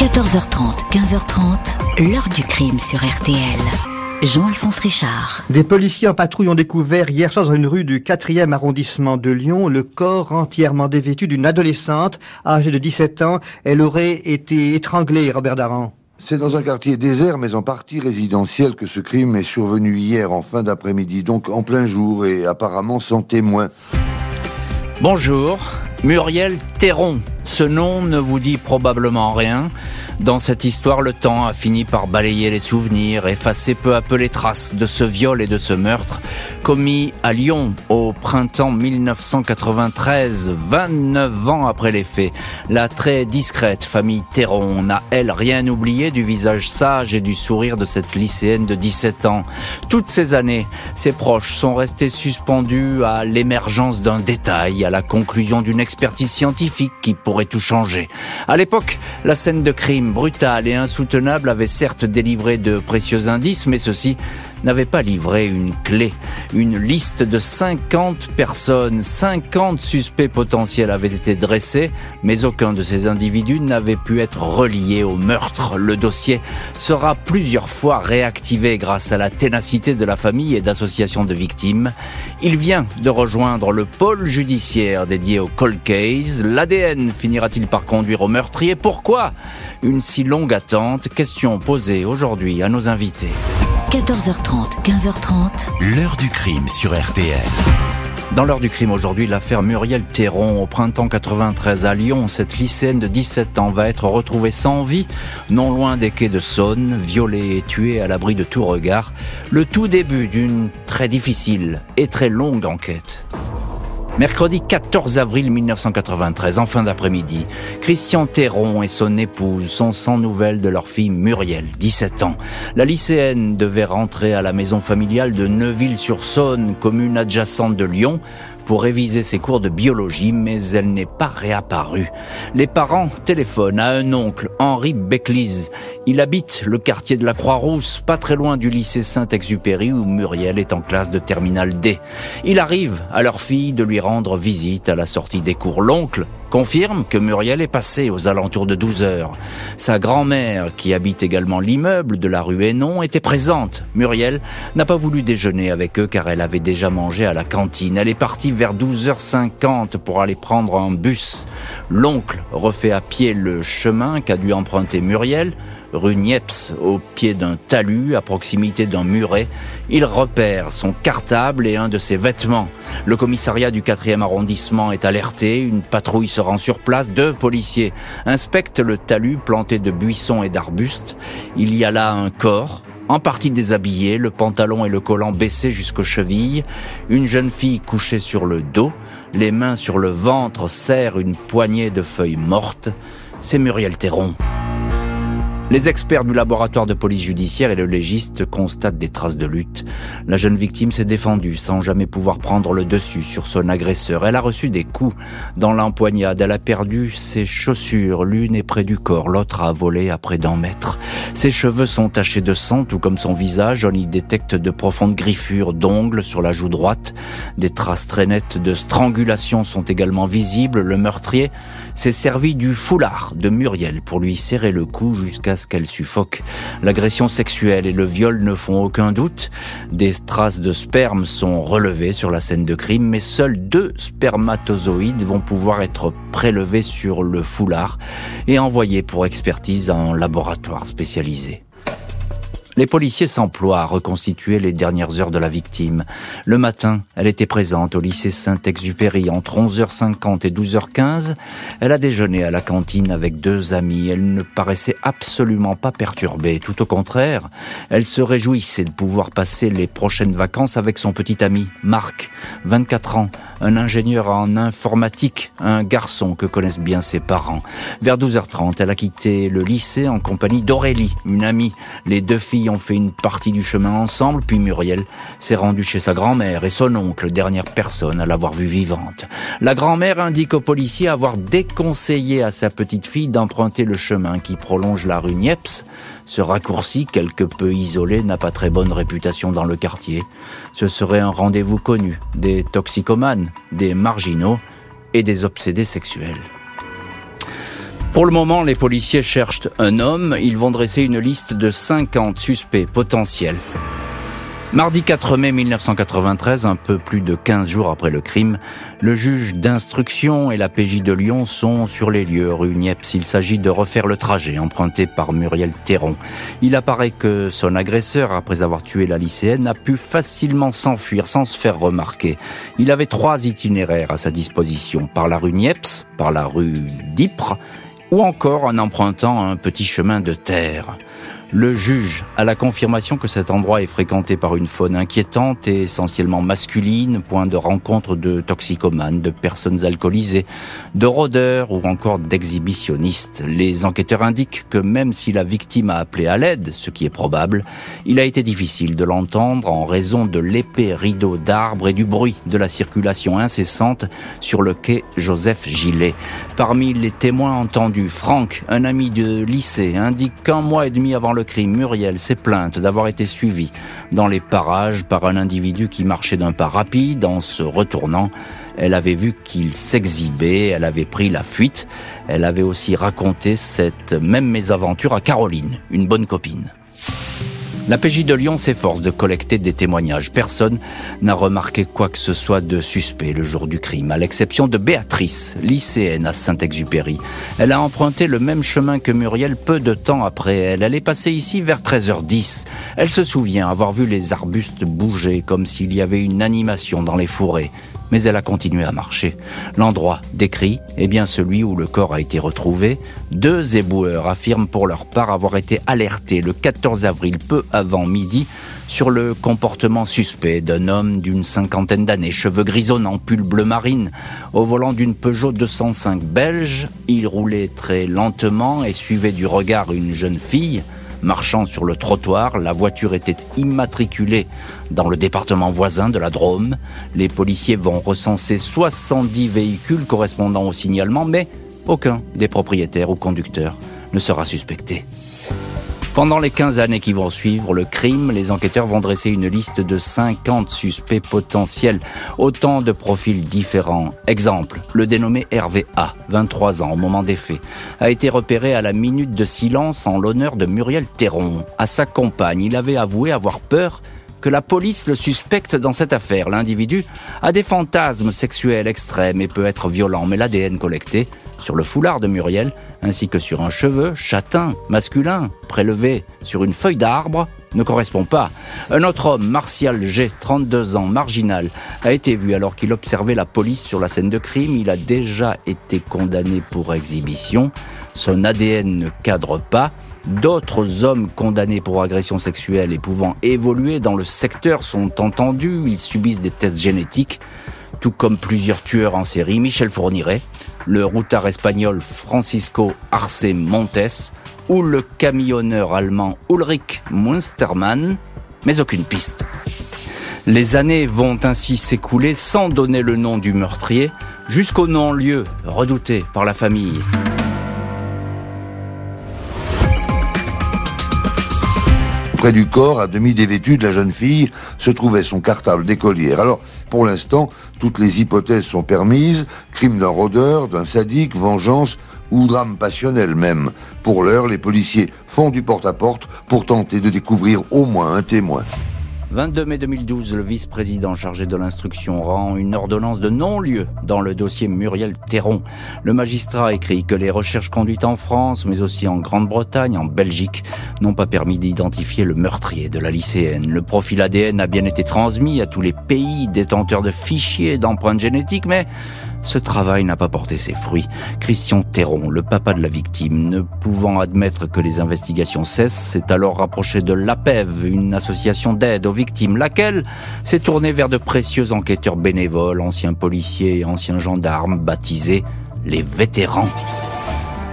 14h30, 15h30, l'heure du crime sur RTL. Jean-Alphonse Richard. Des policiers en patrouille ont découvert hier soir dans une rue du 4e arrondissement de Lyon le corps entièrement dévêtu d'une adolescente âgée de 17 ans. Elle aurait été étranglée, Robert Daran. C'est dans un quartier désert, mais en partie résidentiel, que ce crime est survenu hier en fin d'après-midi, donc en plein jour et apparemment sans témoin. Bonjour, Muriel Théron. Ce nom ne vous dit probablement rien. Dans cette histoire, le temps a fini par balayer les souvenirs, effacer peu à peu les traces de ce viol et de ce meurtre commis à Lyon au printemps 1993, 29 ans après les faits. La très discrète famille Théron n'a, elle, rien oublié du visage sage et du sourire de cette lycéenne de 17 ans. Toutes ces années, ses proches sont restés suspendus à l'émergence d'un détail, à la conclusion d'une expertise scientifique qui pourrait tout changer. À l'époque, la scène de crime brutal et insoutenable avait certes délivré de précieux indices, mais ceci n'avait pas livré une clé. Une liste de 50 personnes, 50 suspects potentiels avaient été dressés, mais aucun de ces individus n'avait pu être relié au meurtre. Le dossier sera plusieurs fois réactivé grâce à la ténacité de la famille et d'associations de victimes. Il vient de rejoindre le pôle judiciaire dédié au cold case. L'ADN finira-t-il par conduire au meurtrier? Pourquoi une si longue attente? Question posée aujourd'hui à nos invités. 14h30, 15h30. L'heure du crime sur RTL. Dans l'heure du crime aujourd'hui, l'affaire Muriel Théron au printemps 93 à Lyon. Cette lycéenne de 17 ans va être retrouvée sans vie, non loin des quais de Saône, violée et tuée à l'abri de tout regard. Le tout début d'une très difficile et très longue enquête. Mercredi 14 avril 1993, en fin d'après-midi, Christian Théron et son épouse sont sans nouvelles de leur fille Muriel, 17 ans. La lycéenne devait rentrer à la maison familiale de Neuville-sur-Saône, commune adjacente de Lyon, pour réviser ses cours de biologie, mais elle n'est pas réapparue. Les parents téléphonent à un oncle, Henri Becklise. Il habite le quartier de la Croix-Rousse, pas très loin du lycée Saint-Exupéry où Muriel est en classe de terminale D. Il arrive à leur fille de lui rendre visite à la sortie des cours. L'oncle confirme que Muriel est passée aux alentours de 12 heures. Sa grand-mère, qui habite également l'immeuble de la rue Hénon, était présente. Muriel n'a pas voulu déjeuner avec eux car elle avait déjà mangé à la cantine. Elle est partie vers 12h50 pour aller prendre un bus. L'oncle refait à pied le chemin qu'a dû emprunter Muriel rue Niepce, au pied d'un talus, à proximité d'un muret. Il repère son cartable et un de ses vêtements. Le commissariat du 4e arrondissement est alerté, une patrouille se rend sur place, deux policiers inspectent le talus planté de buissons et d'arbustes. Il y a là un corps, en partie déshabillé, le pantalon et le collant baissés jusqu'aux chevilles, une jeune fille couchée sur le dos, les mains sur le ventre serrent une poignée de feuilles mortes. C'est Muriel Théron. Les experts du laboratoire de police judiciaire et le légiste constatent des traces de lutte. La jeune victime s'est défendue sans jamais pouvoir prendre le dessus sur son agresseur. Elle a reçu des coups dans l'empoignade. Elle a perdu ses chaussures. L'une est près du corps, l'autre a volé à près d'un mètre. Ses cheveux sont tachés de sang, tout comme son visage. On y détecte de profondes griffures d'ongles sur la joue droite. Des traces très nettes de strangulation sont également visibles. Le meurtrier s'est servi du foulard de Muriel pour lui serrer le cou jusqu'à qu'elle suffoque. L'agression sexuelle et le viol ne font aucun doute. Des traces de sperme sont relevées sur la scène de crime, mais seuls deux spermatozoïdes vont pouvoir être prélevés sur le foulard et envoyés pour expertise un laboratoire spécialisé. Les policiers s'emploient à reconstituer les dernières heures de la victime. Le matin, elle était présente au lycée Saint-Exupéry entre 11h50 et 12h15. Elle a déjeuné à la cantine avec deux amis. Elle ne paraissait absolument pas perturbée. Tout au contraire, elle se réjouissait de pouvoir passer les prochaines vacances avec son petit ami, Marc, 24 ans, un ingénieur en informatique, un garçon que connaissent bien ses parents. Vers 12h30, elle a quitté le lycée en compagnie d'Aurélie, une amie. Les deux filles ont fait une partie du chemin ensemble, puis Muriel s'est rendue chez sa grand-mère et son oncle, dernière personne à l'avoir vue vivante. La grand-mère indique au policier avoir déconseillé à sa petite fille d'emprunter le chemin qui prolonge la rue Niepce. Ce raccourci, quelque peu isolé, n'a pas très bonne réputation dans le quartier. Ce serait un rendez-vous connu des toxicomanes, des marginaux et des obsédés sexuels. Pour le moment, les policiers cherchent un homme. Ils vont dresser une liste de 50 suspects potentiels. Mardi 4 mai 1993, un peu plus de 15 jours après le crime, le juge d'instruction et la PJ de Lyon sont sur les lieux rue Niepce. Il s'agit de refaire le trajet emprunté par Muriel Théron. Il apparaît que son agresseur, après avoir tué la lycéenne, a pu facilement s'enfuir sans se faire remarquer. Il avait trois itinéraires à sa disposition, par la rue Niepce, par la rue d'Ypres, ou encore en empruntant un petit chemin de terre. Le juge a la confirmation que cet endroit est fréquenté par une faune inquiétante et essentiellement masculine, point de rencontre de toxicomanes, de personnes alcoolisées, de rôdeurs ou encore d'exhibitionnistes. Les enquêteurs indiquent que même si la victime a appelé à l'aide, ce qui est probable, il a été difficile de l'entendre en raison de l'épais rideau d'arbres et du bruit de la circulation incessante sur le quai Joseph Gillet. Parmi les témoins entendus, Franck, un ami de lycée, indique qu'un mois et demi avant le crime, Muriel s'est plainte d'avoir été suivie dans les parages par un individu qui marchait d'un pas rapide en se retournant. Elle avait vu qu'il s'exhibait, elle avait pris la fuite. Elle avait aussi raconté cette même mésaventure à Caroline, une bonne copine. La PJ de Lyon s'efforce de collecter des témoignages. Personne n'a remarqué quoi que ce soit de suspect le jour du crime, à l'exception de Béatrice, lycéenne à Saint-Exupéry. Elle a emprunté le même chemin que Muriel peu de temps après elle. Elle est passée ici vers 13h10. Elle se souvient avoir vu les arbustes bouger comme s'il y avait une animation dans les fourrés mais elle a continué à marcher. L'endroit décrit est bien celui où le corps a été retrouvé. Deux éboueurs affirment pour leur part avoir été alertés le 14 avril, peu avant midi, sur le comportement suspect d'un homme d'une cinquantaine d'années, cheveux grisonnants, pull bleu marine, au volant d'une Peugeot 205 belge. Il roulait très lentement et suivait du regard une jeune fille. Marchant sur le trottoir, la voiture était immatriculée dans le département voisin de la Drôme. Les policiers vont recenser 70 véhicules correspondant au signalement, mais aucun des propriétaires ou conducteurs ne sera suspecté. Pendant les 15 années qui vont suivre le crime, les enquêteurs vont dresser une liste de 50 suspects potentiels, autant de profils différents. Exemple, le dénommé Hervé A, 23 ans au moment des faits, a été repéré à la minute de silence en l'honneur de Muriel Théron. À sa compagne, il avait avoué avoir peur que la police le suspecte dans cette affaire. L'individu a des fantasmes sexuels extrêmes et peut être violent, mais l'ADN collecté sur le foulard de Muriel ainsi que sur un cheveu châtain masculin prélevé sur une feuille d'arbre ne correspond pas. Un autre homme, Martial G, 32 ans, marginal, a été vu alors qu'il observait la police sur la scène de crime. Il a déjà été condamné pour exhibition. Son ADN ne cadre pas. D'autres hommes condamnés pour agression sexuelle et pouvant évoluer dans le secteur sont entendus. Ils subissent des tests génétiques, tout comme plusieurs tueurs en série. Michel Fourniret, le routard espagnol Francisco Arce Montes ou le camionneur allemand Ulrich Munstermann, mais aucune piste. Les années vont ainsi s'écouler sans donner le nom du meurtrier jusqu'au non-lieu redouté par la famille. Près du corps, à demi dévêtu de la jeune fille, se trouvait son cartable d'écolière. Alors, pour l'instant, toutes les hypothèses sont permises. Crime d'un rôdeur, d'un sadique, vengeance ou drame passionnel même. Pour l'heure, les policiers font du porte-à-porte pour tenter de découvrir au moins un témoin. 22 mai 2012, le vice-président chargé de l'instruction rend une ordonnance de non-lieu dans le dossier Muriel Théron. Le magistrat écrit que les recherches conduites en France, mais aussi en Grande-Bretagne, en Belgique, n'ont pas permis d'identifier le meurtrier de la lycéenne. Le profil ADN a bien été transmis à tous les pays détenteurs de fichiers d'empreintes génétiques, mais ce travail n'a pas porté ses fruits. Christian Théron, le papa de la victime, ne pouvant admettre que les investigations cessent, s'est alors rapproché de l'APEV, une association d'aide aux victimes, laquelle s'est tournée vers de précieux enquêteurs bénévoles, anciens policiers et anciens gendarmes, baptisés les vétérans.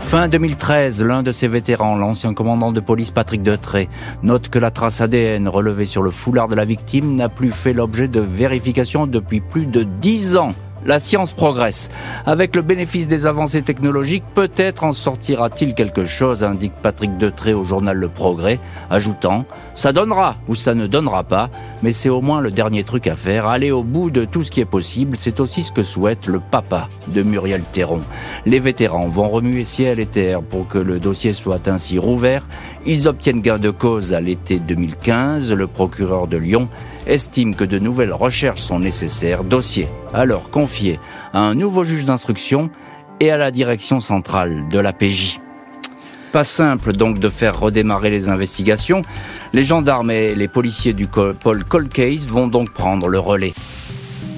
Fin 2013, l'un de ces vétérans, l'ancien commandant de police Patrick Detré, note que la trace ADN relevée sur le foulard de la victime n'a plus fait l'objet de vérification depuis plus de dix ans la science progresse. Avec le bénéfice des avancées technologiques, peut-être en sortira-t-il quelque chose, indique Patrick Detré au journal Le Progrès, ajoutant Ça donnera ou ça ne donnera pas, mais c'est au moins le dernier truc à faire. Aller au bout de tout ce qui est possible, c'est aussi ce que souhaite le papa de Muriel Théron. Les vétérans vont remuer ciel et terre pour que le dossier soit ainsi rouvert. Ils obtiennent gain de cause à l'été 2015. Le procureur de Lyon estime que de nouvelles recherches sont nécessaires. Dossier alors confié à un nouveau juge d'instruction et à la direction centrale de la PJ. Pas simple donc de faire redémarrer les investigations. Les gendarmes et les policiers du pôle Cold Case vont donc prendre le relais.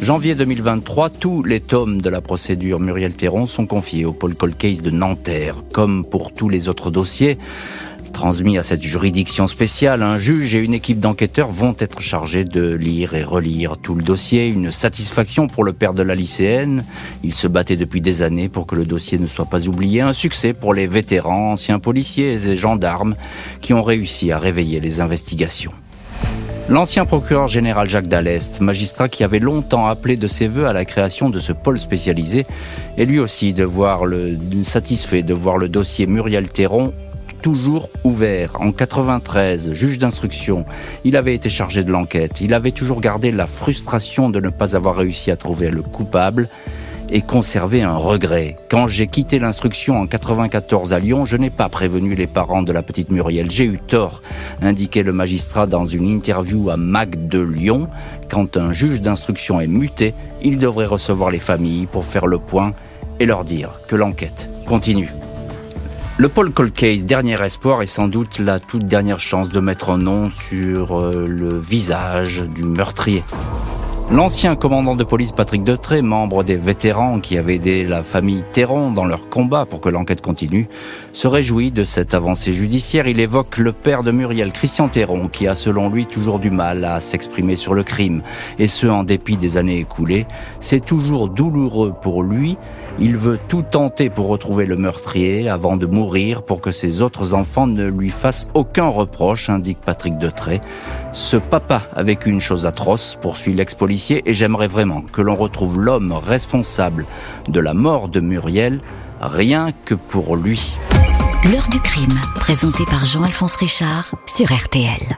Janvier 2023, tous les tomes de la procédure Muriel Théron sont confiés au pôle Cold Case de Nanterre. Comme pour tous les autres dossiers, transmis à cette juridiction spéciale, un juge et une équipe d'enquêteurs vont être chargés de lire et relire tout le dossier. Une satisfaction pour le père de la lycéenne. Il se battait depuis des années pour que le dossier ne soit pas oublié. Un succès pour les vétérans, anciens policiers et gendarmes qui ont réussi à réveiller les investigations. L'ancien procureur général Jacques Dallest, magistrat qui avait longtemps appelé de ses voeux à la création de ce pôle spécialisé, est lui aussi de voir le, satisfait de voir le dossier Muriel Théron toujours ouvert. En 93, juge d'instruction, il avait été chargé de l'enquête. Il avait toujours gardé la frustration de ne pas avoir réussi à trouver le coupable et conservé un regret. Quand j'ai quitté l'instruction en 94 à Lyon, je n'ai pas prévenu les parents de la petite Muriel. J'ai eu tort, indiquait le magistrat dans une interview à Mac de Lyon. Quand un juge d'instruction est muté, il devrait recevoir les familles pour faire le point et leur dire que l'enquête continue. Le Paul Cold Case, dernier espoir, est sans doute la toute dernière chance de mettre un nom sur euh, le visage du meurtrier. L'ancien commandant de police Patrick Detré, membre des vétérans qui avaient aidé la famille Théron dans leur combat pour que l'enquête continue, se réjouit de cette avancée judiciaire. Il évoque le père de Muriel, Christian Théron, qui a selon lui toujours du mal à s'exprimer sur le crime, et ce en dépit des années écoulées. C'est toujours douloureux pour lui. Il veut tout tenter pour retrouver le meurtrier avant de mourir pour que ses autres enfants ne lui fassent aucun reproche, indique Patrick Detré. Ce papa avec une chose atroce, poursuit l'ex-policier et j'aimerais vraiment que l'on retrouve l'homme responsable de la mort de Muriel, rien que pour lui. L'heure du crime, présenté par Jean-Alphonse Richard sur RTL.